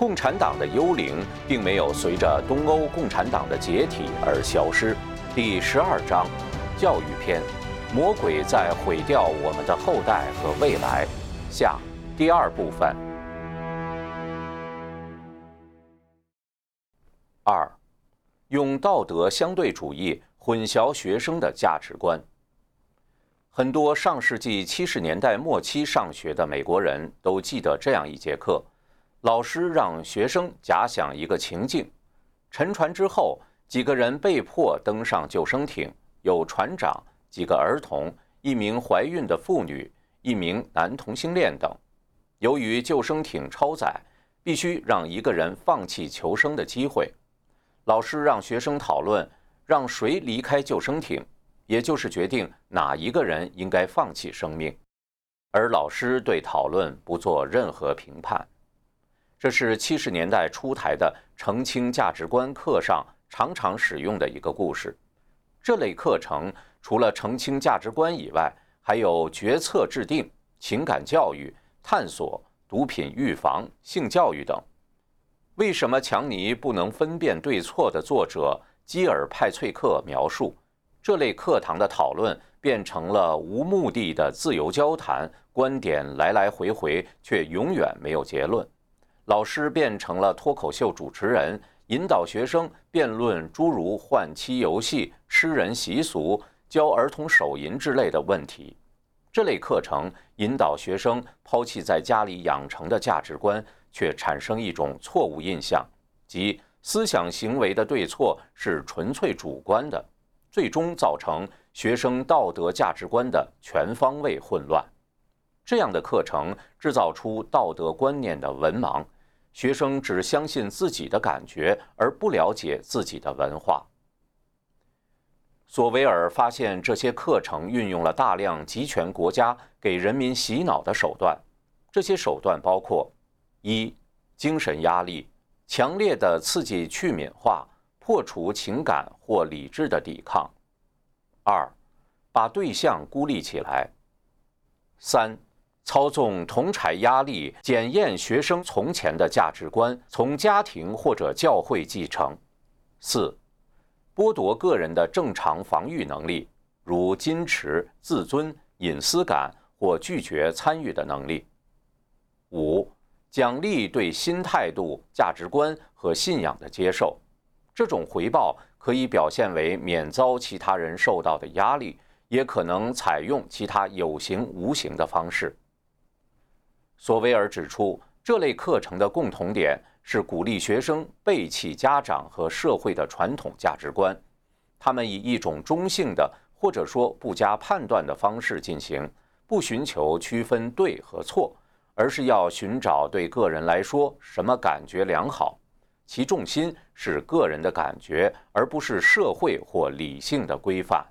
共产党的幽灵并没有随着东欧共产党的解体而消失。第十二章，教育篇：魔鬼在毁掉我们的后代和未来。下第二部分。二，用道德相对主义混淆学生的价值观。很多上世纪七十年代末期上学的美国人都记得这样一节课。老师让学生假想一个情境：沉船之后，几个人被迫登上救生艇，有船长、几个儿童、一名怀孕的妇女、一名男同性恋等。由于救生艇超载，必须让一个人放弃求生的机会。老师让学生讨论让谁离开救生艇，也就是决定哪一个人应该放弃生命。而老师对讨论不做任何评判。这是七十年代出台的澄清价值观课上常常使用的一个故事。这类课程除了澄清价值观以外，还有决策制定、情感教育、探索、毒品预防、性教育等。为什么强尼不能分辨对错的作者基尔派翠克描述，这类课堂的讨论变成了无目的的自由交谈，观点来来回回，却永远没有结论。老师变成了脱口秀主持人，引导学生辩论诸如换妻游戏、吃人习俗、教儿童手淫之类的问题。这类课程引导学生抛弃在家里养成的价值观，却产生一种错误印象，即思想行为的对错是纯粹主观的，最终造成学生道德价值观的全方位混乱。这样的课程制造出道德观念的文盲。学生只相信自己的感觉，而不了解自己的文化。索维尔发现，这些课程运用了大量集权国家给人民洗脑的手段。这些手段包括：一、精神压力，强烈的刺激去敏化，破除情感或理智的抵抗；二、把对象孤立起来；三。操纵同柴压力，检验学生从前的价值观，从家庭或者教会继承。四、剥夺个人的正常防御能力，如矜持、自尊、隐私感或拒绝参与的能力。五、奖励对新态度、价值观和信仰的接受。这种回报可以表现为免遭其他人受到的压力，也可能采用其他有形无形的方式。索维尔指出，这类课程的共同点是鼓励学生背弃家长和社会的传统价值观，他们以一种中性的或者说不加判断的方式进行，不寻求区分对和错，而是要寻找对个人来说什么感觉良好，其重心是个人的感觉，而不是社会或理性的规范。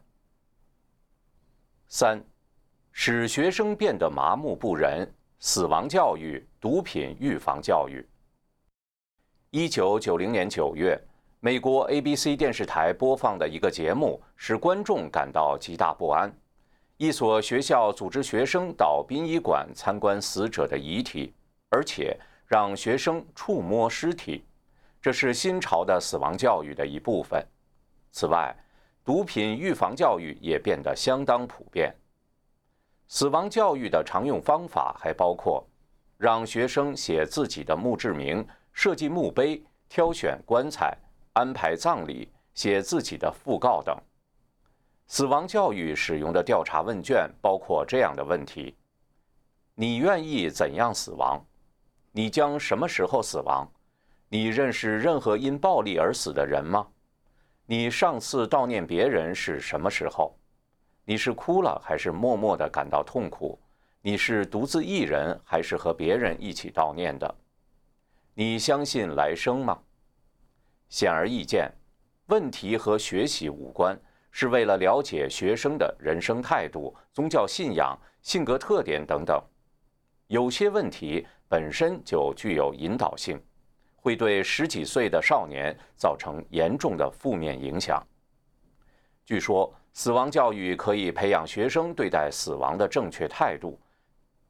三，使学生变得麻木不仁。死亡教育、毒品预防教育。一九九零年九月，美国 ABC 电视台播放的一个节目使观众感到极大不安。一所学校组织学生到殡仪馆参观死者的遗体，而且让学生触摸尸体，这是新潮的死亡教育的一部分。此外，毒品预防教育也变得相当普遍。死亡教育的常用方法还包括让学生写自己的墓志铭、设计墓碑、挑选棺材、安排葬礼、写自己的讣告等。死亡教育使用的调查问卷包括这样的问题：你愿意怎样死亡？你将什么时候死亡？你认识任何因暴力而死的人吗？你上次悼念别人是什么时候？你是哭了还是默默地感到痛苦？你是独自一人还是和别人一起悼念的？你相信来生吗？显而易见，问题和学习无关，是为了了解学生的人生态度、宗教信仰、性格特点等等。有些问题本身就具有引导性，会对十几岁的少年造成严重的负面影响。据说。死亡教育可以培养学生对待死亡的正确态度，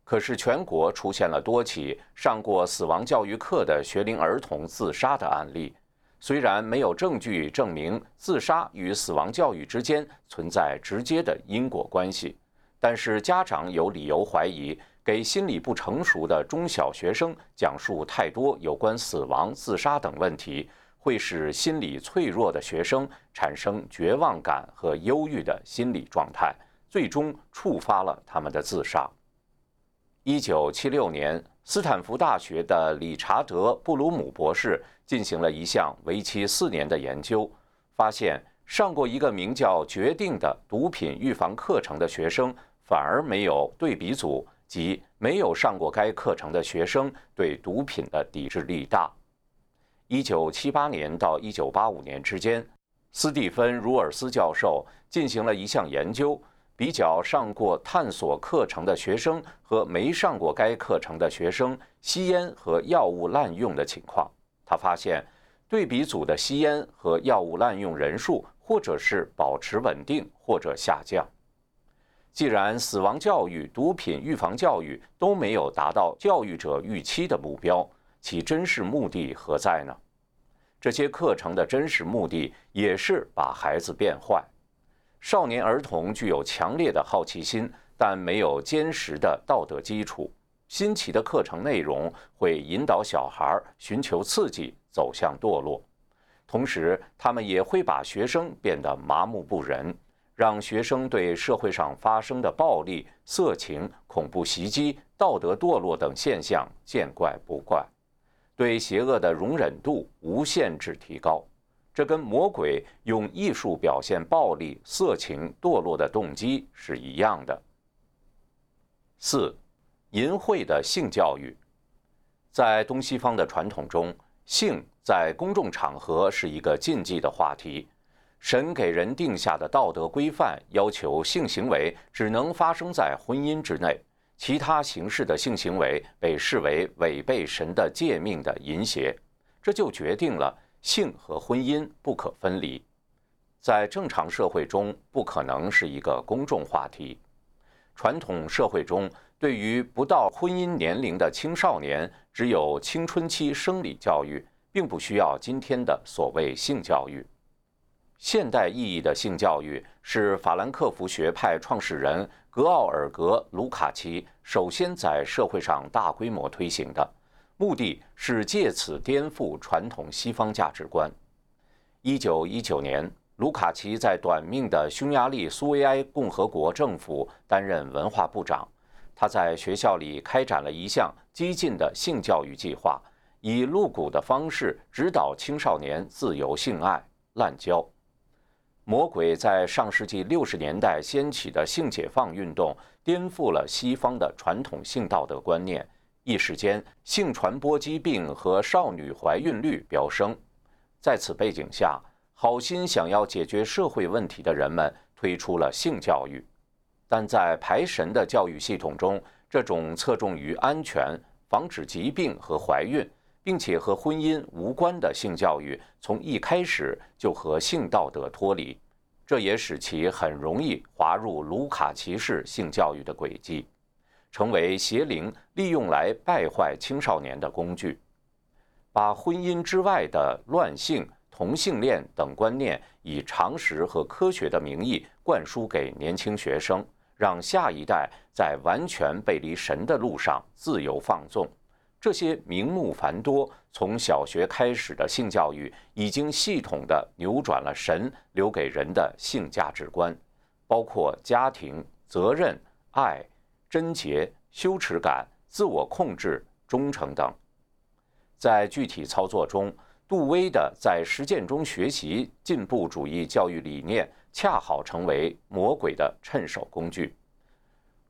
可是全国出现了多起上过死亡教育课的学龄儿童自杀的案例。虽然没有证据证明自杀与死亡教育之间存在直接的因果关系，但是家长有理由怀疑，给心理不成熟的中小学生讲述太多有关死亡、自杀等问题，会使心理脆弱的学生产生绝望感和忧郁的心理状态，最终触发了他们的自杀。一九七六年，斯坦福大学的理查德·布鲁姆博士。进行了一项为期四年的研究，发现上过一个名叫“决定”的毒品预防课程的学生，反而没有对比组，即没有上过该课程的学生对毒品的抵制力大。一九七八年到一九八五年之间，斯蒂芬·茹尔斯教授进行了一项研究，比较上过探索课程的学生和没上过该课程的学生吸烟和药物滥用的情况。他发现，对比组的吸烟和药物滥用人数，或者是保持稳定，或者下降。既然死亡教育、毒品预防教育都没有达到教育者预期的目标，其真实目的何在呢？这些课程的真实目的也是把孩子变坏。少年儿童具有强烈的好奇心，但没有坚实的道德基础。新奇的课程内容会引导小孩寻求刺激，走向堕落。同时，他们也会把学生变得麻木不仁，让学生对社会上发生的暴力、色情、恐怖袭击、道德堕落等现象见怪不怪，对邪恶的容忍度无限制提高。这跟魔鬼用艺术表现暴力、色情、堕落的动机是一样的。四。淫秽的性教育，在东西方的传统中，性在公众场合是一个禁忌的话题。神给人定下的道德规范要求，性行为只能发生在婚姻之内，其他形式的性行为被视为违背神的诫命的淫邪。这就决定了性和婚姻不可分离，在正常社会中不可能是一个公众话题。传统社会中。对于不到婚姻年龄的青少年，只有青春期生理教育，并不需要今天的所谓性教育。现代意义的性教育是法兰克福学派创始人格奥尔格·卢卡奇首先在社会上大规模推行的，目的是借此颠覆传统西方价值观。一九一九年，卢卡奇在短命的匈牙利苏维埃共和国政府担任文化部长。他在学校里开展了一项激进的性教育计划，以露骨的方式指导青少年自由性爱、滥交。魔鬼在上世纪六十年代掀起的性解放运动，颠覆了西方的传统性道德观念，一时间性传播疾病和少女怀孕率飙升。在此背景下，好心想要解决社会问题的人们推出了性教育。但在排神的教育系统中，这种侧重于安全、防止疾病和怀孕，并且和婚姻无关的性教育，从一开始就和性道德脱离，这也使其很容易滑入卢卡奇式性教育的轨迹，成为邪灵利用来败坏青少年的工具，把婚姻之外的乱性、同性恋等观念以常识和科学的名义灌输给年轻学生。让下一代在完全背离神的路上自由放纵，这些名目繁多、从小学开始的性教育，已经系统地扭转了神留给人的性价值观，包括家庭、责任、爱、贞洁、羞耻感、自我控制、忠诚等。在具体操作中，杜威的在实践中学习进步主义教育理念。恰好成为魔鬼的趁手工具。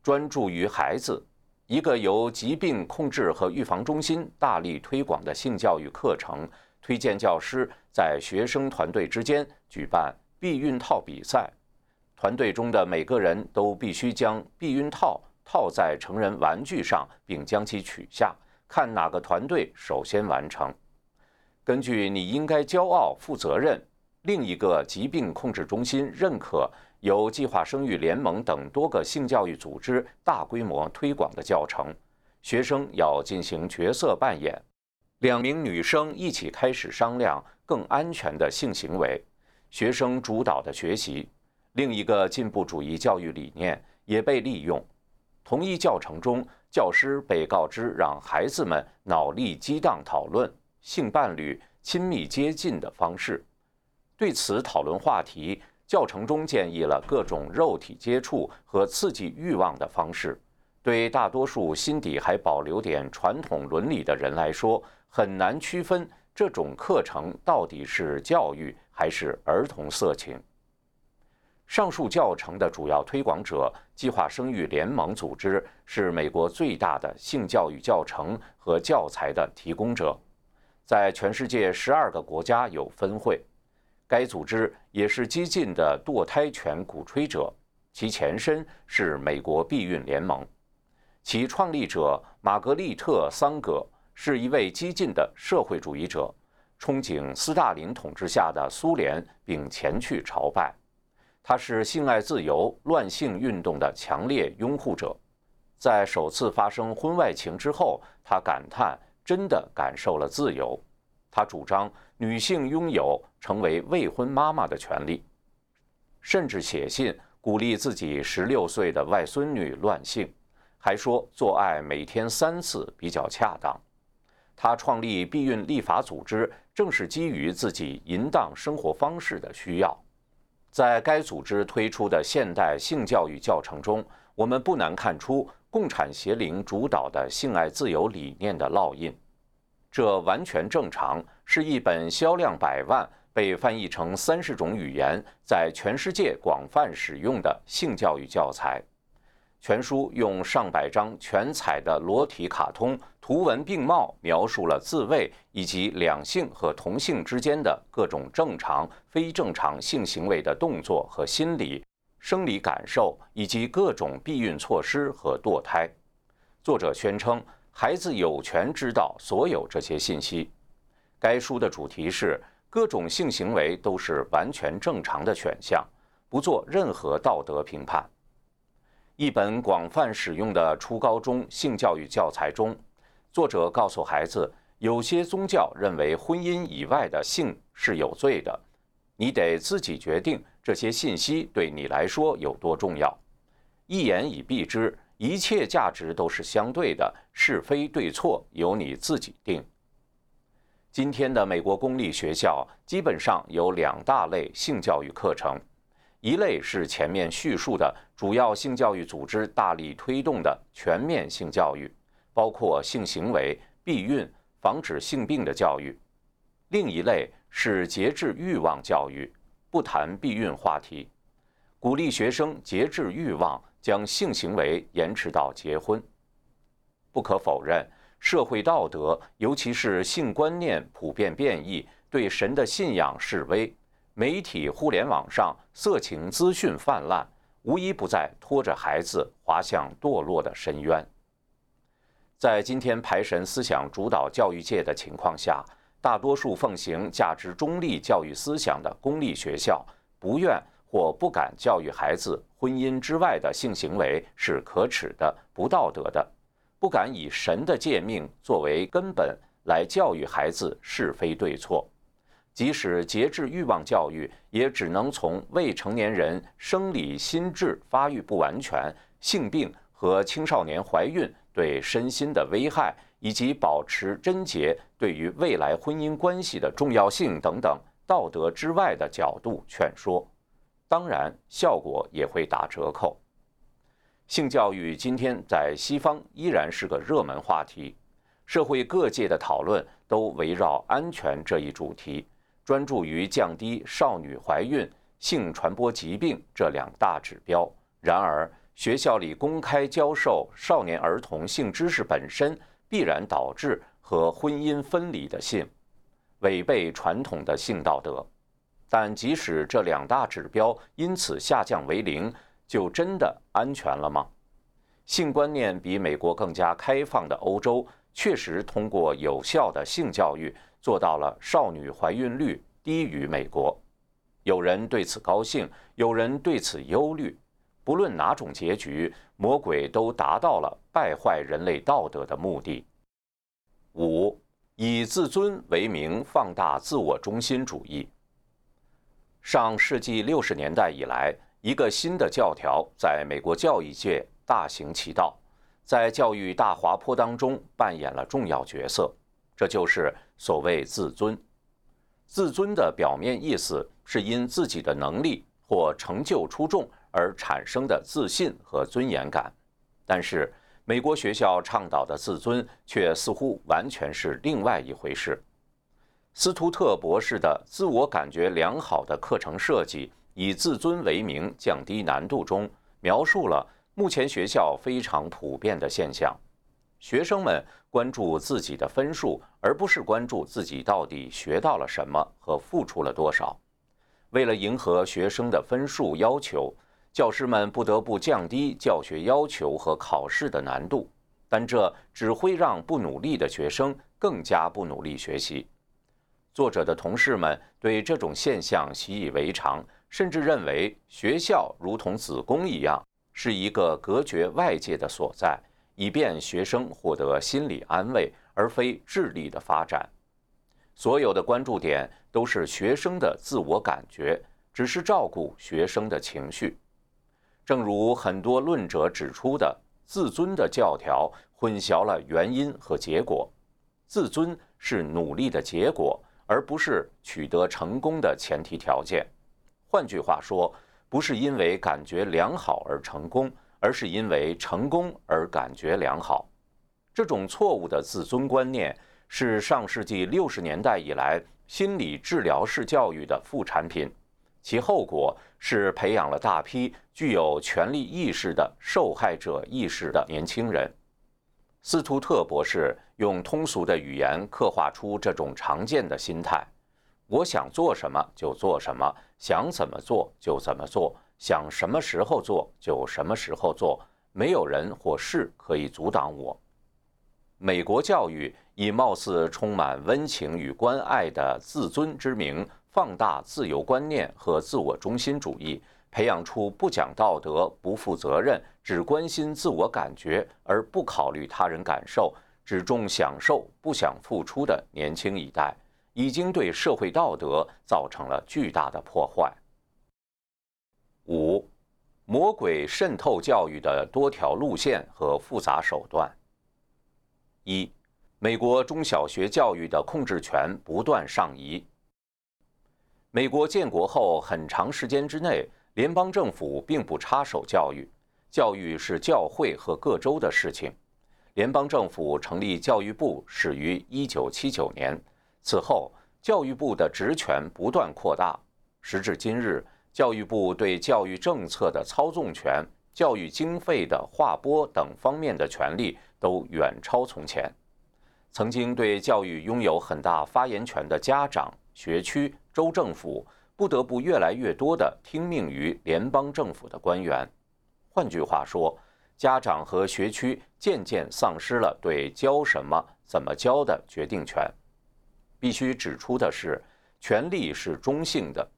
专注于孩子，一个由疾病控制和预防中心大力推广的性教育课程，推荐教师在学生团队之间举办避孕套比赛。团队中的每个人都必须将避孕套套在成人玩具上，并将其取下，看哪个团队首先完成。根据你应该骄傲、负责任。另一个疾病控制中心认可由计划生育联盟等多个性教育组织大规模推广的教程。学生要进行角色扮演，两名女生一起开始商量更安全的性行为，学生主导的学习。另一个进步主义教育理念也被利用。同一教程中，教师被告知让孩子们脑力激荡讨论性伴侣亲密接近的方式。对此讨论话题，教程中建议了各种肉体接触和刺激欲望的方式。对大多数心底还保留点传统伦理的人来说，很难区分这种课程到底是教育还是儿童色情。上述教程的主要推广者——计划生育联盟组织，是美国最大的性教育教程和教材的提供者，在全世界十二个国家有分会。该组织也是激进的堕胎权鼓吹者，其前身是美国避孕联盟。其创立者玛格丽特·桑格是一位激进的社会主义者，憧憬斯大林统治下的苏联，并前去朝拜。他是性爱自由、乱性运动的强烈拥护者。在首次发生婚外情之后，他感叹：“真的感受了自由。”他主张女性拥有成为未婚妈妈的权利，甚至写信鼓励自己十六岁的外孙女乱性。还说做爱每天三次比较恰当。他创立避孕立法组织，正是基于自己淫荡生活方式的需要。在该组织推出的现代性教育教程中，我们不难看出共产邪灵主导的性爱自由理念的烙印。这完全正常，是一本销量百万、被翻译成三十种语言、在全世界广泛使用的性教育教材。全书用上百张全彩的裸体卡通，图文并茂，描述了自慰以及两性和同性之间的各种正常、非正常性行为的动作和心理、生理感受，以及各种避孕措施和堕胎。作者宣称，孩子有权知道所有这些信息。该书的主题是：各种性行为都是完全正常的选项，不做任何道德评判。一本广泛使用的初高中性教育教材中，作者告诉孩子，有些宗教认为婚姻以外的性是有罪的，你得自己决定这些信息对你来说有多重要。一言以蔽之，一切价值都是相对的，是非对错由你自己定。今天的美国公立学校基本上有两大类性教育课程。一类是前面叙述的主要性教育组织大力推动的全面性教育，包括性行为、避孕、防止性病的教育；另一类是节制欲望教育，不谈避孕话题，鼓励学生节制欲望，将性行为延迟到结婚。不可否认，社会道德，尤其是性观念普遍变异，对神的信仰示威。媒体、互联网上色情资讯泛滥，无一不在拖着孩子滑向堕落的深渊。在今天排神思想主导教育界的情况下，大多数奉行价值中立教育思想的公立学校，不愿或不敢教育孩子婚姻之外的性行为是可耻的、不道德的，不敢以神的诫命作为根本来教育孩子是非对错。即使节制欲望教育，也只能从未成年人生理心智发育不完全、性病和青少年怀孕对身心的危害，以及保持贞洁对于未来婚姻关系的重要性等等道德之外的角度劝说，当然效果也会打折扣。性教育今天在西方依然是个热门话题，社会各界的讨论都围绕安全这一主题。专注于降低少女怀孕、性传播疾病这两大指标。然而，学校里公开教授少年儿童性知识本身，必然导致和婚姻分离的性，违背传统的性道德。但即使这两大指标因此下降为零，就真的安全了吗？性观念比美国更加开放的欧洲，确实通过有效的性教育。做到了少女怀孕率低于美国。有人对此高兴，有人对此忧虑。不论哪种结局，魔鬼都达到了败坏人类道德的目的。五，以自尊为名放大自我中心主义。上世纪六十年代以来，一个新的教条在美国教育界大行其道，在教育大滑坡当中扮演了重要角色。这就是所谓自尊。自尊的表面意思是因自己的能力或成就出众。而产生的自信和尊严感，但是美国学校倡导的自尊却似乎完全是另外一回事。斯图特博士的自我感觉良好的课程设计，以自尊为名降低难度，中描述了目前学校非常普遍的现象：学生们关注自己的分数，而不是关注自己到底学到了什么和付出了多少。为了迎合学生的分数要求。教师们不得不降低教学要求和考试的难度，但这只会让不努力的学生更加不努力学习。作者的同事们对这种现象习以为常，甚至认为学校如同子宫一样，是一个隔绝外界的所在，以便学生获得心理安慰，而非智力的发展。所有的关注点都是学生的自我感觉，只是照顾学生的情绪。正如很多论者指出的，自尊的教条混淆了原因和结果。自尊是努力的结果，而不是取得成功的前提条件。换句话说，不是因为感觉良好而成功，而是因为成功而感觉良好。这种错误的自尊观念是上世纪六十年代以来心理治疗式教育的副产品。其后果是培养了大批具有权力意识的受害者意识的年轻人。斯图特博士用通俗的语言刻画出这种常见的心态：我想做什么就做什么，想怎么做就怎么做，想什么时候做就什么时候做，没有人或事可以阻挡我。美国教育以貌似充满温情与关爱的自尊之名。放大自由观念和自我中心主义，培养出不讲道德、不负责任、只关心自我感觉而不考虑他人感受、只重享受不想付出的年轻一代，已经对社会道德造成了巨大的破坏。五、魔鬼渗透教育的多条路线和复杂手段。一、美国中小学教育的控制权不断上移。美国建国后很长时间之内，联邦政府并不插手教育，教育是教会和各州的事情。联邦政府成立教育部始于1979年，此后教育部的职权不断扩大。时至今日，教育部对教育政策的操纵权、教育经费的划拨等方面的权利都远超从前。曾经对教育拥有很大发言权的家长、学区。州政府不得不越来越多地听命于联邦政府的官员。换句话说，家长和学区渐渐丧失了对教什么、怎么教的决定权。必须指出的是，权力是中性的，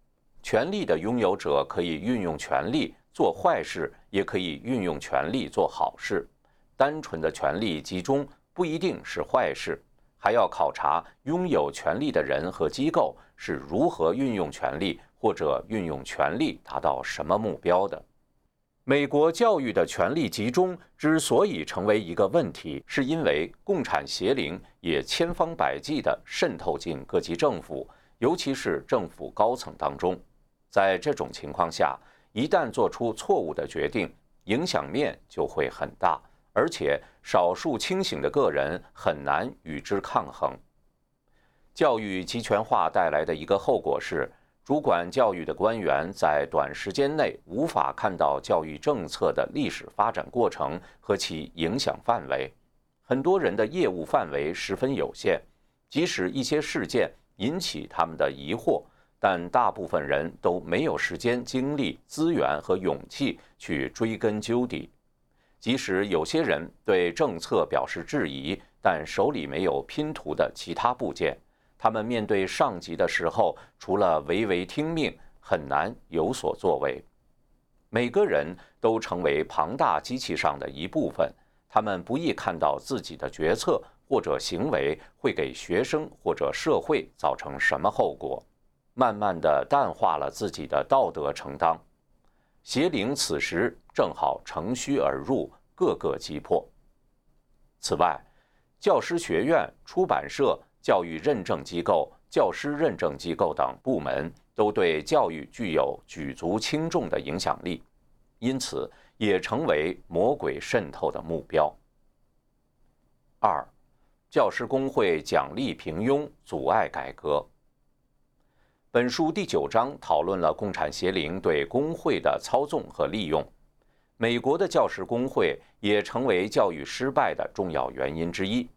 权力的拥有者可以运用权力做坏事，也可以运用权力做好事。单纯的权力集中不一定是坏事。还要考察拥有权力的人和机构是如何运用权力，或者运用权力达到什么目标的。美国教育的权力集中之所以成为一个问题，是因为共产邪灵也千方百计地渗透进各级政府，尤其是政府高层当中。在这种情况下，一旦做出错误的决定，影响面就会很大。而且，少数清醒的个人很难与之抗衡。教育集权化带来的一个后果是，主管教育的官员在短时间内无法看到教育政策的历史发展过程和其影响范围。很多人的业务范围十分有限，即使一些事件引起他们的疑惑，但大部分人都没有时间、精力、资源和勇气去追根究底。即使有些人对政策表示质疑，但手里没有拼图的其他部件，他们面对上级的时候，除了唯唯听命，很难有所作为。每个人都成为庞大机器上的一部分，他们不易看到自己的决策或者行为会给学生或者社会造成什么后果，慢慢的淡化了自己的道德承担。邪灵此时正好乘虚而入，各个击破。此外，教师学院、出版社、教育认证机构、教师认证机构等部门都对教育具有举足轻重的影响力，因此也成为魔鬼渗透的目标。二，教师工会奖励平庸，阻碍改革。本书第九章讨论了共产邪灵对工会的操纵和利用。美国的教师工会也成为教育失败的重要原因之一。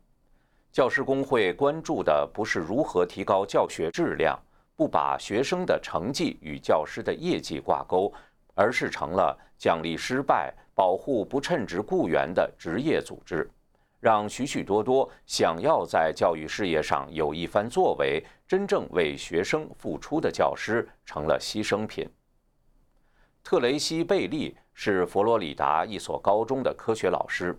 教师工会关注的不是如何提高教学质量，不把学生的成绩与教师的业绩挂钩，而是成了奖励失败、保护不称职雇员的职业组织。让许许多多想要在教育事业上有一番作为、真正为学生付出的教师成了牺牲品。特雷西·贝利是佛罗里达一所高中的科学老师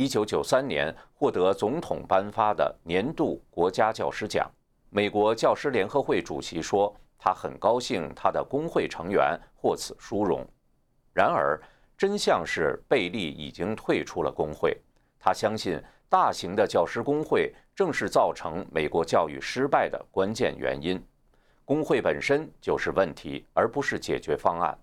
，1993年获得总统颁发的年度国家教师奖。美国教师联合会主席说：“他很高兴他的工会成员获此殊荣。”然而，真相是贝利已经退出了工会。他相信，大型的教师工会正是造成美国教育失败的关键原因。工会本身就是问题，而不是解决方案。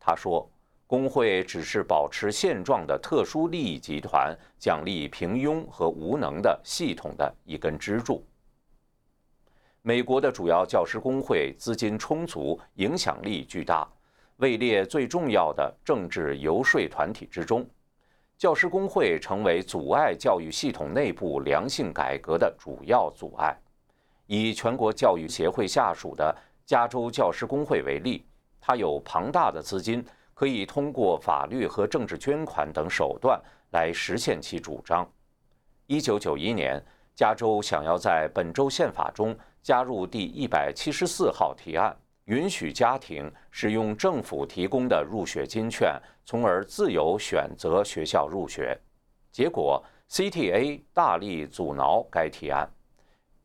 他说，工会只是保持现状的特殊利益集团，奖励平庸和无能的系统的一根支柱。美国的主要教师工会资金充足，影响力巨大，位列最重要的政治游说团体之中。教师工会成为阻碍教育系统内部良性改革的主要阻碍。以全国教育协会下属的加州教师工会为例，它有庞大的资金，可以通过法律和政治捐款等手段来实现其主张。一九九一年，加州想要在本州宪法中加入第一百七十四号提案。允许家庭使用政府提供的入学金券，从而自由选择学校入学。结果，CTA 大力阻挠该提案。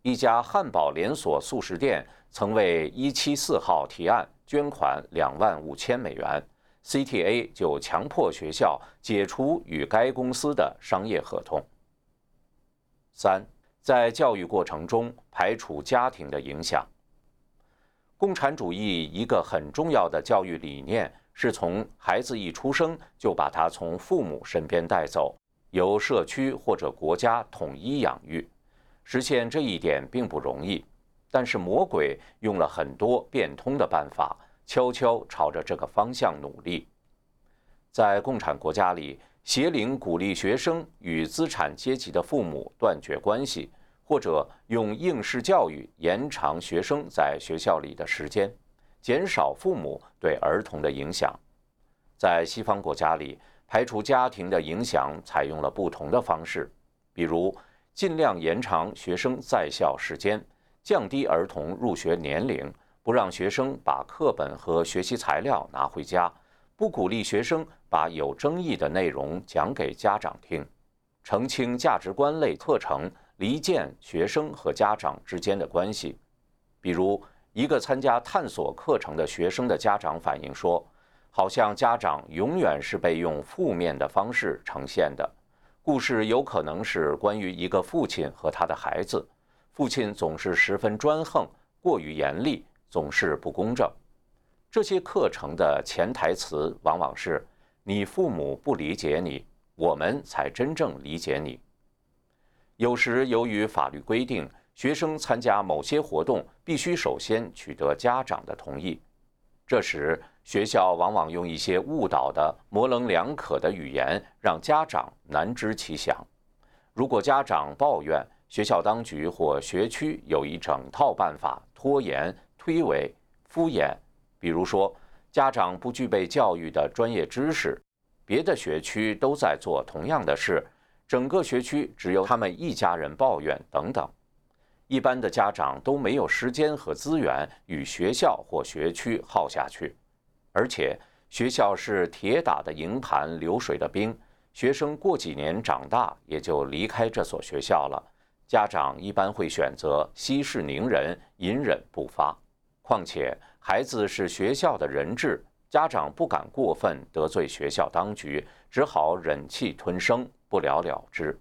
一家汉堡连锁速食店曾为174号提案捐款两万五千美元，CTA 就强迫学校解除与该公司的商业合同。三，在教育过程中排除家庭的影响。共产主义一个很重要的教育理念是从孩子一出生就把他从父母身边带走，由社区或者国家统一养育。实现这一点并不容易，但是魔鬼用了很多变通的办法，悄悄朝着这个方向努力。在共产国家里，邪灵鼓励学生与资产阶级的父母断绝关系。或者用应试教育延长学生在学校里的时间，减少父母对儿童的影响。在西方国家里，排除家庭的影响采用了不同的方式，比如尽量延长学生在校时间，降低儿童入学年龄，不让学生把课本和学习材料拿回家，不鼓励学生把有争议的内容讲给家长听，澄清价值观类课程。离间学生和家长之间的关系，比如一个参加探索课程的学生的家长反映说，好像家长永远是被用负面的方式呈现的。故事有可能是关于一个父亲和他的孩子，父亲总是十分专横，过于严厉，总是不公正。这些课程的潜台词往往是：你父母不理解你，我们才真正理解你。有时，由于法律规定，学生参加某些活动必须首先取得家长的同意。这时，学校往往用一些误导的、模棱两可的语言，让家长难知其详。如果家长抱怨，学校当局或学区有一整套办法拖延、推诿、敷衍。比如说，家长不具备教育的专业知识，别的学区都在做同样的事。整个学区只有他们一家人抱怨等等，一般的家长都没有时间和资源与学校或学区耗下去，而且学校是铁打的营盘流水的兵，学生过几年长大也就离开这所学校了。家长一般会选择息事宁人，隐忍不发。况且孩子是学校的人质，家长不敢过分得罪学校当局，只好忍气吞声，不了了之。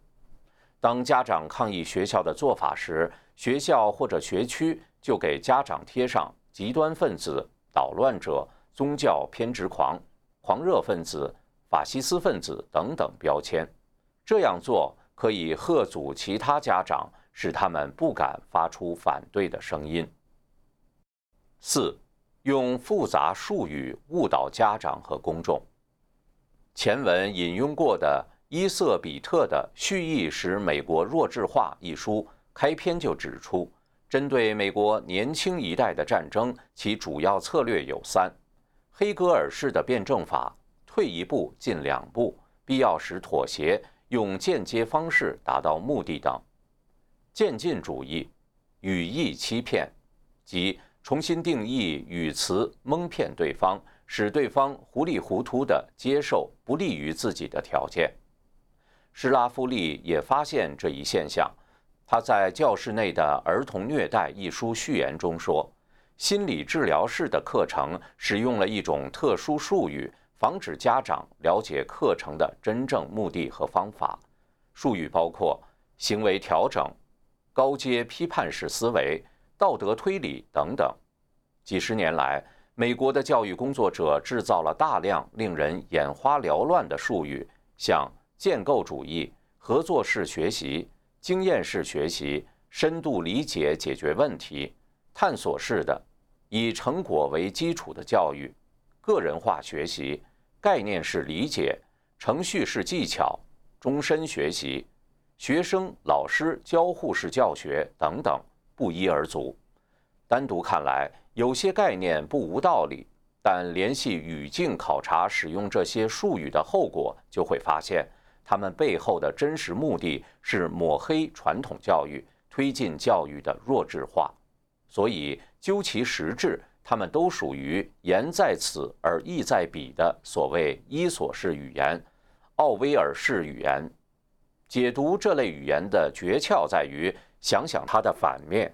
当家长抗议学校的做法时，学校或者学区就给家长贴上极端分子、捣乱者、宗教偏执狂、狂热分子、法西斯分子等等标签。这样做可以吓阻其他家长，使他们不敢发出反对的声音。四，用复杂术语误导家长和公众。前文引用过的伊瑟比特的《蓄意使美国弱智化》一书。开篇就指出，针对美国年轻一代的战争，其主要策略有三：黑格尔式的辩证法，退一步进两步，必要时妥协，用间接方式达到目的等；渐进主义，语义欺骗，即重新定义语词，蒙骗对方，使对方糊里糊涂地接受不利于自己的条件。施拉夫利也发现这一现象。他在《教室内的儿童虐待》一书序言中说：“心理治疗室的课程使用了一种特殊术语，防止家长了解课程的真正目的和方法。术语包括行为调整、高阶批判式思维、道德推理等等。几十年来，美国的教育工作者制造了大量令人眼花缭乱的术语，像建构主义、合作式学习。”经验式学习、深度理解解决问题、探索式的、以成果为基础的教育、个人化学习、概念式理解、程序式技巧、终身学习、学生老师交互式教学等等，不一而足。单独看来，有些概念不无道理，但联系语境考察使用这些术语的后果，就会发现。他们背后的真实目的是抹黑传统教育，推进教育的弱智化。所以，究其实质，他们都属于言在此而意在彼的所谓伊索式语言、奥威尔式语言。解读这类语言的诀窍在于想想它的反面。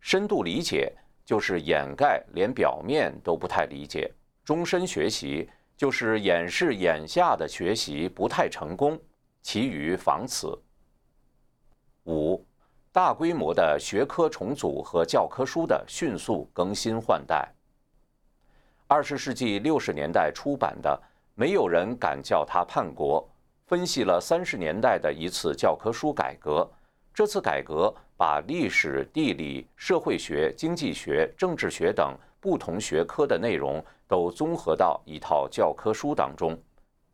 深度理解就是掩盖，连表面都不太理解。终身学习。就是掩饰眼下的学习不太成功，其余仿此。五，大规模的学科重组和教科书的迅速更新换代。二十世纪六十年代出版的，没有人敢叫他叛国。分析了三十年代的一次教科书改革，这次改革把历史、地理、社会学、经济学、政治学等。不同学科的内容都综合到一套教科书当中。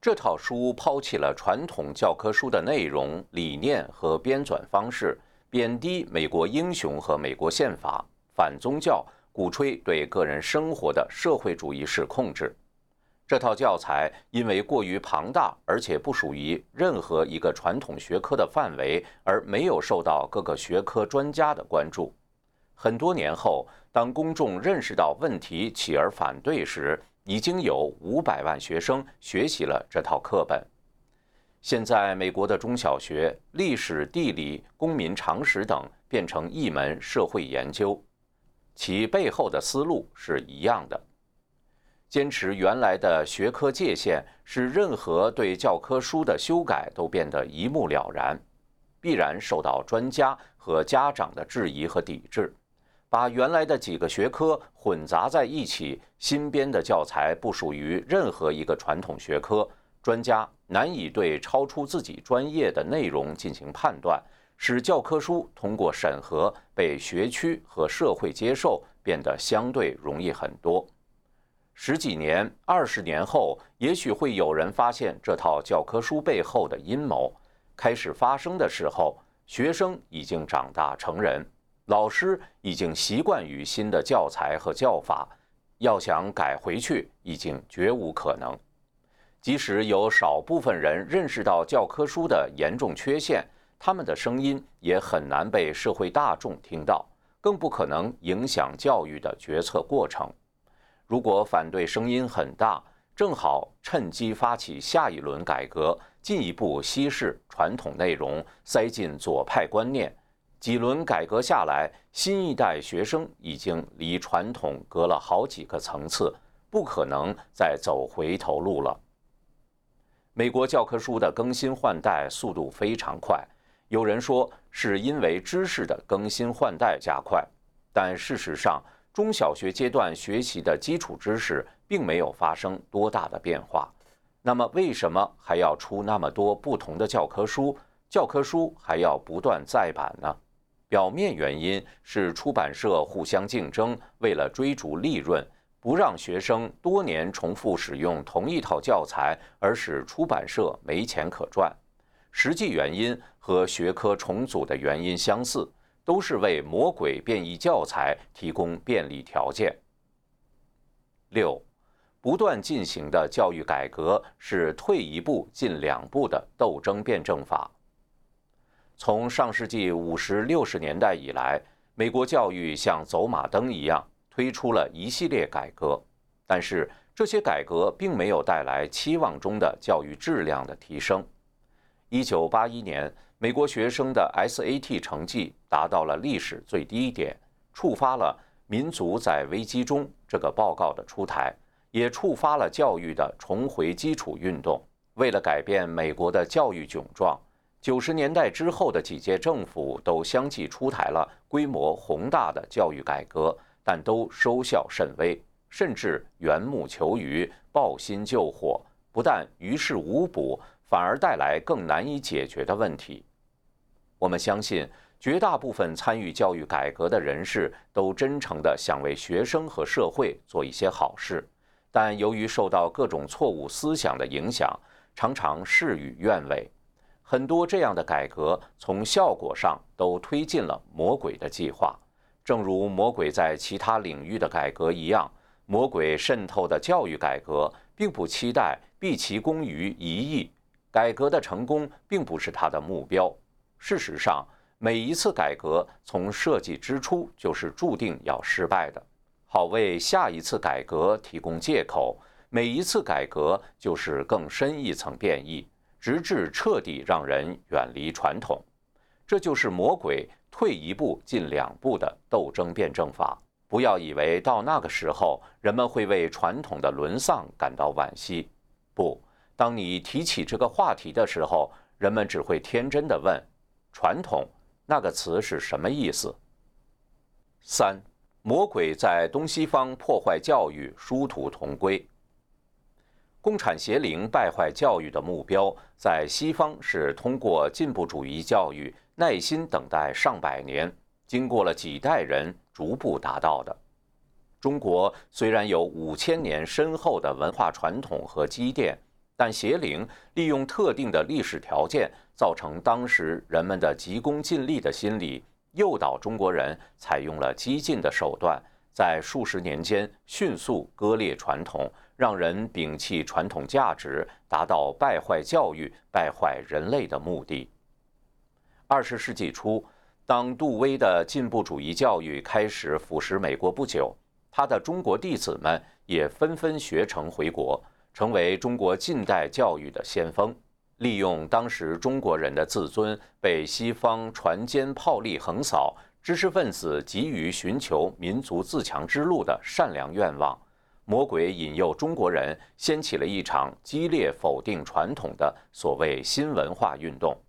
这套书抛弃了传统教科书的内容、理念和编纂方式，贬低美国英雄和美国宪法，反宗教，鼓吹对个人生活的社会主义式控制。这套教材因为过于庞大，而且不属于任何一个传统学科的范围，而没有受到各个学科专家的关注。很多年后，当公众认识到问题起而反对时，已经有五百万学生学习了这套课本。现在，美国的中小学历史、地理、公民常识等变成一门社会研究，其背后的思路是一样的：坚持原来的学科界限，使任何对教科书的修改都变得一目了然，必然受到专家和家长的质疑和抵制。把原来的几个学科混杂在一起，新编的教材不属于任何一个传统学科，专家难以对超出自己专业的内容进行判断，使教科书通过审核被学区和社会接受变得相对容易很多。十几年、二十年后，也许会有人发现这套教科书背后的阴谋。开始发生的时候，学生已经长大成人。老师已经习惯于新的教材和教法，要想改回去已经绝无可能。即使有少部分人认识到教科书的严重缺陷，他们的声音也很难被社会大众听到，更不可能影响教育的决策过程。如果反对声音很大，正好趁机发起下一轮改革，进一步稀释传统内容，塞进左派观念。几轮改革下来，新一代学生已经离传统隔了好几个层次，不可能再走回头路了。美国教科书的更新换代速度非常快，有人说是因为知识的更新换代加快，但事实上。中小学阶段学习的基础知识并没有发生多大的变化，那么为什么还要出那么多不同的教科书？教科书还要不断再版呢？表面原因是出版社互相竞争，为了追逐利润，不让学生多年重复使用同一套教材，而使出版社没钱可赚。实际原因和学科重组的原因相似。都是为魔鬼变异教材提供便利条件。六，不断进行的教育改革是退一步进两步的斗争辩证法。从上世纪五十六十年代以来，美国教育像走马灯一样推出了一系列改革，但是这些改革并没有带来期望中的教育质量的提升。一九八一年。美国学生的 SAT 成绩达到了历史最低点，触发了“民族在危机中”这个报告的出台，也触发了教育的重回基础运动。为了改变美国的教育窘状，九十年代之后的几届政府都相继出台了规模宏大的教育改革，但都收效甚微，甚至缘木求鱼、抱薪救火，不但于事无补，反而带来更难以解决的问题。我们相信，绝大部分参与教育改革的人士都真诚地想为学生和社会做一些好事，但由于受到各种错误思想的影响，常常事与愿违。很多这样的改革从效果上都推进了魔鬼的计划，正如魔鬼在其他领域的改革一样，魔鬼渗透的教育改革并不期待毕其功于一役，改革的成功并不是他的目标。事实上，每一次改革从设计之初就是注定要失败的，好为下一次改革提供借口。每一次改革就是更深一层变异，直至彻底让人远离传统。这就是魔鬼退一步进两步的斗争辩证法。不要以为到那个时候人们会为传统的沦丧感到惋惜。不，当你提起这个话题的时候，人们只会天真的问。传统那个词是什么意思？三，魔鬼在东西方破坏教育，殊途同归。共产邪灵败坏教育的目标，在西方是通过进步主义教育，耐心等待上百年，经过了几代人，逐步达到的。中国虽然有五千年深厚的文化传统和积淀。但邪灵利用特定的历史条件，造成当时人们的急功近利的心理，诱导中国人采用了激进的手段，在数十年间迅速割裂传统，让人摒弃传统价值，达到败坏教育、败坏人类的目的。二十世纪初，当杜威的进步主义教育开始腐蚀美国不久，他的中国弟子们也纷纷学成回国。成为中国近代教育的先锋，利用当时中国人的自尊被西方船坚炮利横扫，知识分子急于寻求民族自强之路的善良愿望，魔鬼引诱中国人掀起了一场激烈否定传统的所谓新文化运动。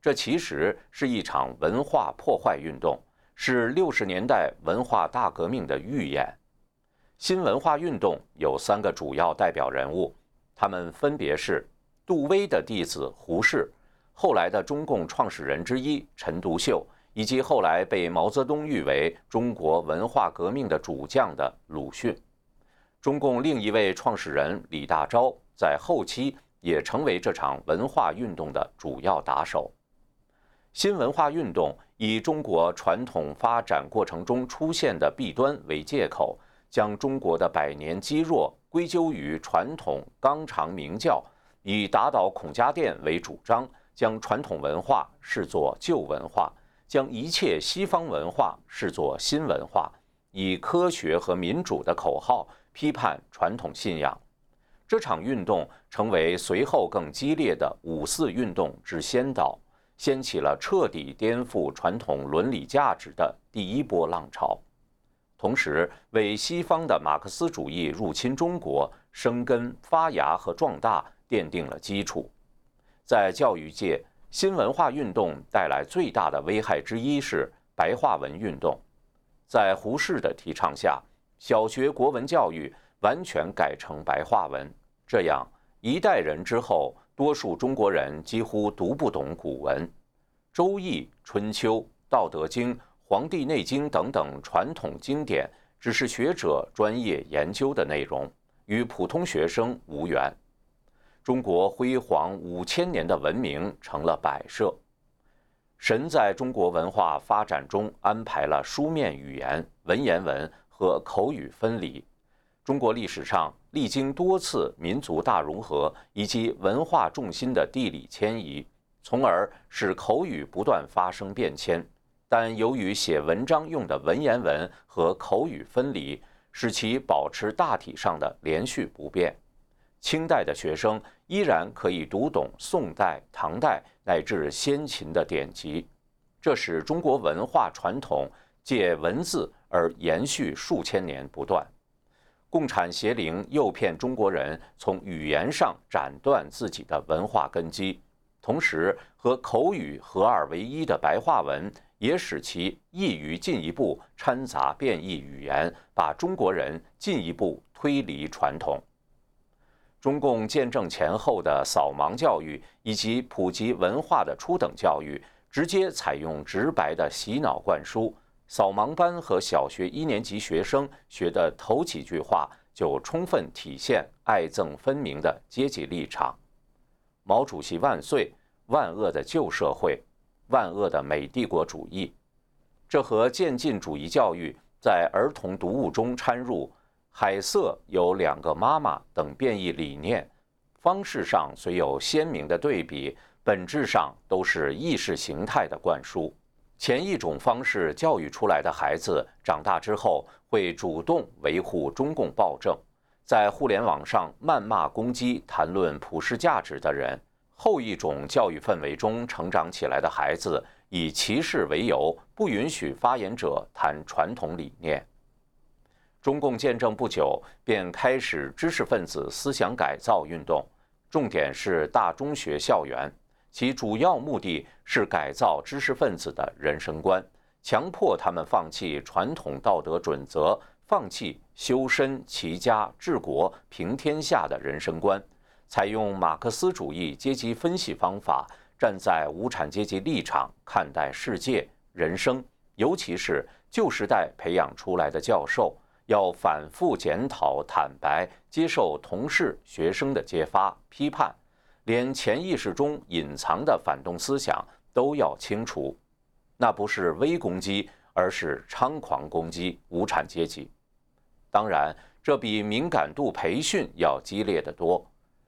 这其实是一场文化破坏运动，是六十年代文化大革命的预演。新文化运动有三个主要代表人物，他们分别是杜威的弟子胡适，后来的中共创始人之一陈独秀，以及后来被毛泽东誉为中国文化革命的主将的鲁迅。中共另一位创始人李大钊在后期也成为这场文化运动的主要打手。新文化运动以中国传统发展过程中出现的弊端为借口。将中国的百年积弱归咎于传统纲常名教，以打倒孔家店为主张，将传统文化视作旧文化，将一切西方文化视作新文化，以科学和民主的口号批判传统信仰。这场运动成为随后更激烈的五四运动之先导，掀起了彻底颠覆传统伦理价值的第一波浪潮，同时为西方的马克思主义入侵中国生根发芽和壮大奠定了基础。在教育界，新文化运动带来最大的危害之一是白话文运动。在胡适的提倡下，小学国文教育完全改成白话文，这样一代人之后，多数中国人几乎读不懂古文，《周易》《春秋》《道德经》《黄帝内经》等等传统经典，只是学者专业研究的内容，与普通学生无缘。中国辉煌五千年的文明成了摆设。神在中国文化发展中安排了书面语言、文言文和口语分离。中国历史上历经多次民族大融合以及文化重心的地理迁移，从而使口语不断发生变迁。但由于写文章用的文言文和口语分离，使其保持大体上的连续不变。清代的学生依然可以读懂宋代、唐代乃至先秦的典籍，这使中国文化传统借文字而延续数千年不断。共产邪灵诱骗中国人从语言上斩断自己的文化根基，同时和口语合二为一的白话文也使其易于进一步掺杂变异语言，把中国人进一步推离传统。中共建政前后的扫盲教育以及普及文化的初等教育，直接采用直白的洗脑灌输。扫盲班和小学一年级学生学的头几句话，就充分体现爱憎分明的阶级立场。毛主席万岁！万恶的旧社会，万恶的美帝国主义，这和渐进主义教育在儿童读物中掺入。海瑟有两个妈妈等变异理念，方式上虽有鲜明的对比，本质上都是意识形态的灌输。前一种方式教育出来的孩子，长大之后会主动维护中共暴政，在互联网上谩骂攻击谈论普世价值的人；后一种教育氛围中成长起来的孩子，以歧视为由，不允许发言者谈传统理念。中共建政不久，便开始知识分子思想改造运动，重点是大中学校园，其主要目的是改造知识分子的人生观，强迫他们放弃传统道德准则，放弃修身齐家治国平天下的人生观，采用马克思主义阶级分析方法，站在无产阶级立场看待世界人生，尤其是旧时代培养出来的教授。要反复检讨、坦白接受同事、学生的揭发、批判，连潜意识中隐藏的反动思想都要清除。那不是微攻击，而是猖狂攻击无产阶级。当然，这比敏感度培训要激烈得多。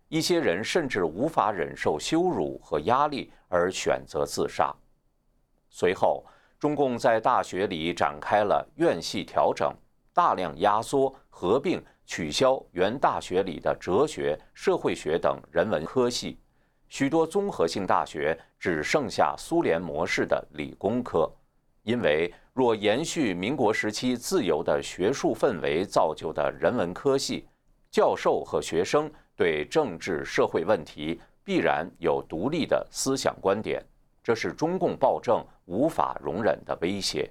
一些人甚至无法忍受羞辱和压力，而选择自杀。随后，中共在大学里展开了院系调整。大量压缩、合并、取消原大学里的哲学、社会学等人文科系，许多综合性大学只剩下苏联模式的理工科。因为若延续民国时期自由的学术氛围造就的人文科系，教授和学生对政治社会问题必然有独立的思想观点，这是中共暴政无法容忍的威胁。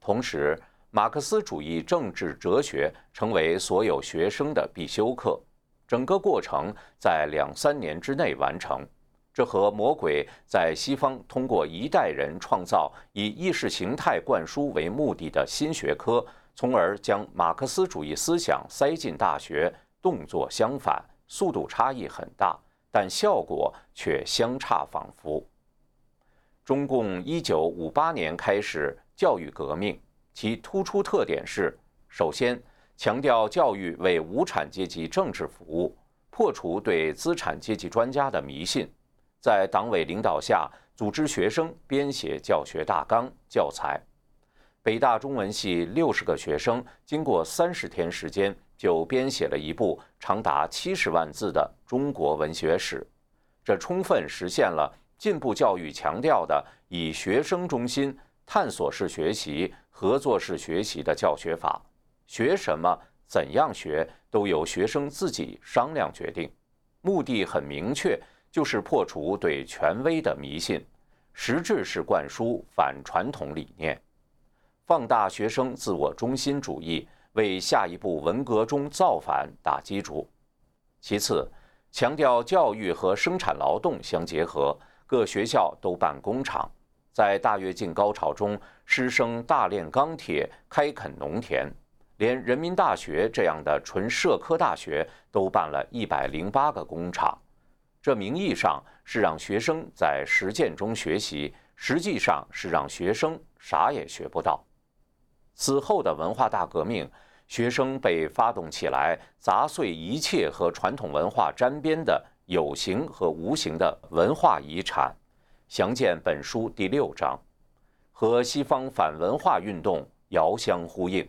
同时，马克思主义政治哲学成为所有学生的必修课，整个过程在两三年之内完成。这和魔鬼在西方通过一代人创造以意识形态灌输为目的的新学科，从而将马克思主义思想塞进大学，动作相反，速度差异很大，但效果却相差仿佛。中共一九五八年开始教育革命。其突出特点是：首先，强调教育为无产阶级政治服务，破除对资产阶级专家的迷信；在党委领导下组织学生编写教学大纲、教材。北大中文系六十个学生，经过三十天时间，就编写了一部长达七十万字的中国文学史。这充分实现了进步教育强调的以学生中心、探索式学习、合作式学习的教学法。学什么、怎样学，都由学生自己商量决定。目的很明确，就是破除对权威的迷信，实质是灌输反传统理念。放大学生自我中心主义，为下一步文革中造反打基础。其次，强调教育和生产劳动相结合，各学校都办工厂。在大跃进高潮中，师生大炼钢铁，开垦农田，连人民大学这样的纯社科大学都办了一百零八个工厂。这名义上是让学生在实践中学习，实际上是让学生啥也学不到。此后的文化大革命，学生被发动起来，砸碎一切和传统文化沾边的有形和无形的文化遗产。详见本书第六章，和西方反文化运动遥相呼应。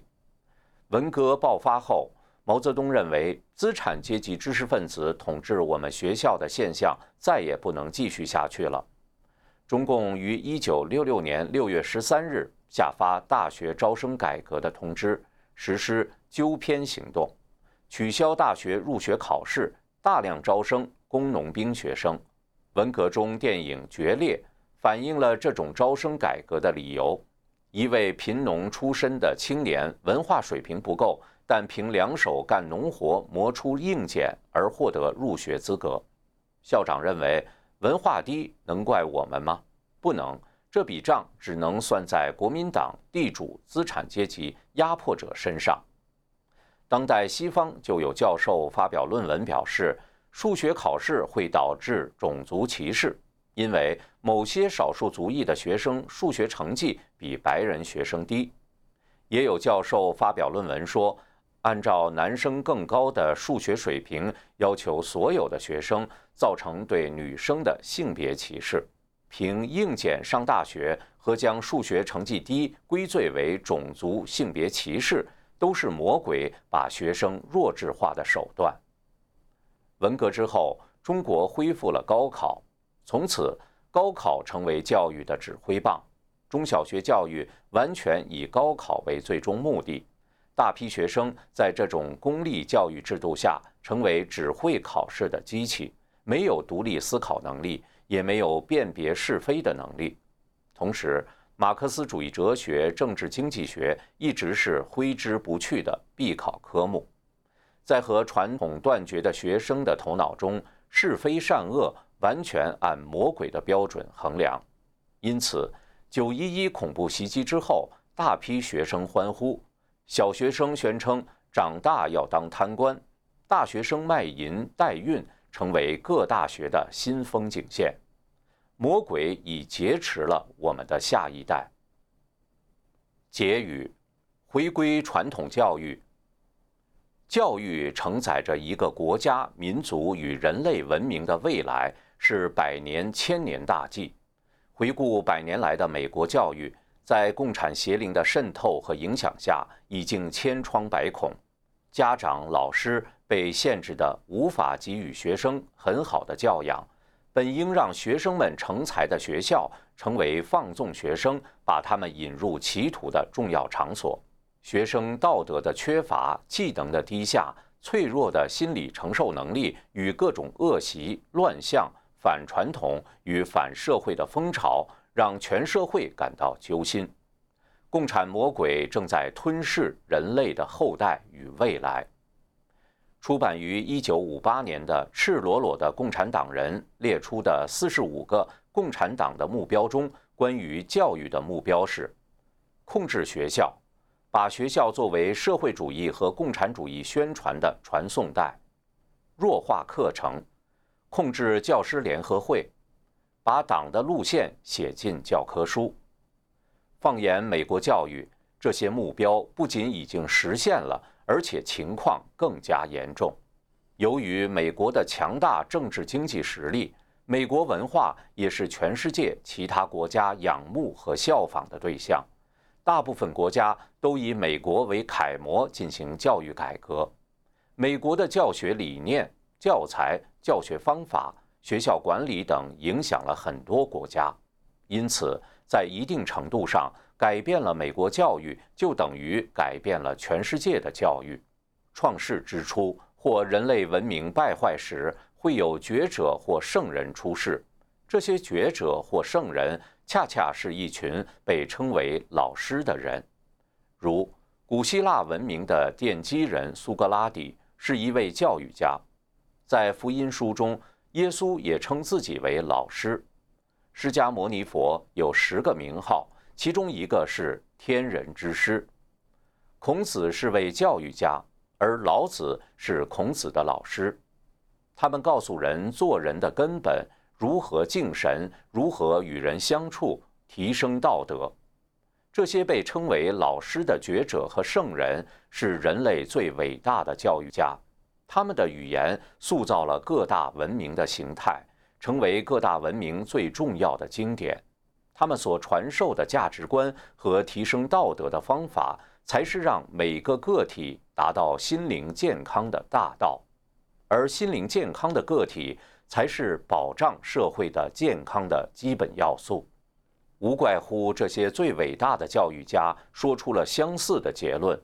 文革爆发后，毛泽东认为资产阶级知识分子统治我们学校的现象再也不能继续下去了。中共于一九六六年六月十三日。下发大学招生改革的通知，实施纠偏行动，取消大学入学考试，大量招生工农兵学生。文革中电影《决裂》反映了这种招生改革的理由：一位贫农出身的青年，文化水平不够，但凭两手干农活磨出硬茧而获得入学资格。校长认为，文化低能怪我们吗？不能。这笔账只能算在国民党地主资产阶级压迫者身上。当代西方就有教授发表论文表示，数学考试会导致种族歧视，因为某些少数族裔的学生数学成绩比白人学生低。也有教授发表论文说，按照男生更高的数学水平要求所有的学生，造成对女生的性别歧视。凭硬减上大学和将数学成绩低归罪为种族性别歧视，都是魔鬼把学生弱智化的手段。文革之后，中国恢复了高考，从此高考成为教育的指挥棒，中小学教育完全以高考为最终目的。大批学生在这种公立教育制度下，成为只会考试的机器，没有独立思考能力。也没有辨别是非的能力。同时，马克思主义哲学、政治经济学一直是挥之不去的必考科目。在和传统断绝的学生的头脑中，是非善恶完全按魔鬼的标准衡量。因此，九一一恐怖袭击之后，大批学生欢呼，小学生宣称长大要当贪官，大学生卖淫代孕。成为各大学的新风景线，魔鬼已劫持了我们的下一代。结语：回归传统教育。教育承载着一个国家、民族与人类文明的未来，是百年、千年大计。回顾百年来的美国教育，在共产邪灵的渗透和影响下，已经千疮百孔。家长、老师。被限制的无法给予学生很好的教养，本应让学生们成才的学校，成为放纵学生、把他们引入歧途的重要场所。学生道德的缺乏、技能的低下、脆弱的心理承受能力与各种恶习、乱象、反传统与反社会的风潮，让全社会感到揪心。共产魔鬼正在吞噬人类的后代与未来。出版于一九五八年的《赤裸裸的共产党人》列出的四十五个共产党的目标中，关于教育的目标是：控制学校，把学校作为社会主义和共产主义宣传的传送带；弱化课程，控制教师联合会，把党的路线写进教科书。放眼美国教育，这些目标不仅已经实现了。而且情况更加严重。由于美国的强大政治经济实力，美国文化也是全世界其他国家仰慕和效仿的对象。大部分国家都以美国为楷模进行教育改革。美国的教学理念、教材、教学方法、学校管理等影响了很多国家，因此在一定程度上改变了美国教育，就等于改变了全世界的教育。创世之初，或人类文明败坏时，会有觉者或圣人出世。这些觉者或圣人，恰恰是一群被称为老师的人，如古希腊文明的奠基人苏格拉底是一位教育家，在福音书中，耶稣也称自己为老师。释迦牟尼佛有十个名号，其中一个是天人之师。孔子是位教育家，而老子是孔子的老师，他们告诉人做人的根本。如何敬神？如何与人相处？提升道德？这些被称为老师的觉者和圣人，是人类最伟大的教育家。他们的语言塑造了各大文明的形态，成为各大文明最重要的经典。他们所传授的价值观和提升道德的方法，才是让每个个体达到心灵健康的大道。而心灵健康的个体。才是保障社会的健康的基本要素，无怪乎这些最伟大的教育家说出了相似的结论：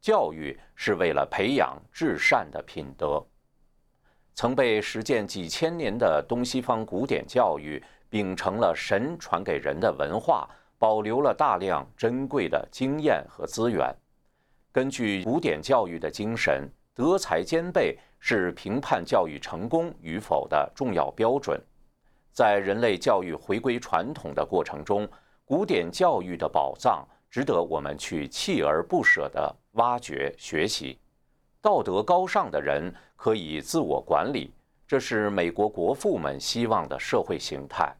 教育是为了培养至善的品德。曾被实践几千年的东西方古典教育，秉承了神传给人的文化，保留了大量珍贵的经验和资源。根据古典教育的精神，德才兼备。是评判教育成功与否的重要标准。在人类教育回归传统的过程中，古典教育的宝藏值得我们去锲而不舍地挖掘学习。道德高尚的人可以自我管理，这是美国国父们希望的社会形态。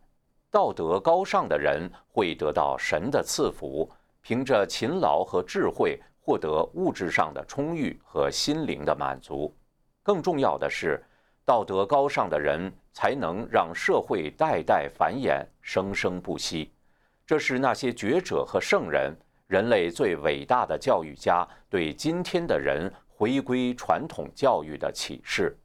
道德高尚的人会得到神的赐福，凭着勤劳和智慧获得物质上的充裕和心灵的满足。更重要的是，道德高尚的人才能让社会代代繁衍、生生不息。这是那些觉者和圣人，人类最伟大的教育家，对今天的人回归传统教育的启示。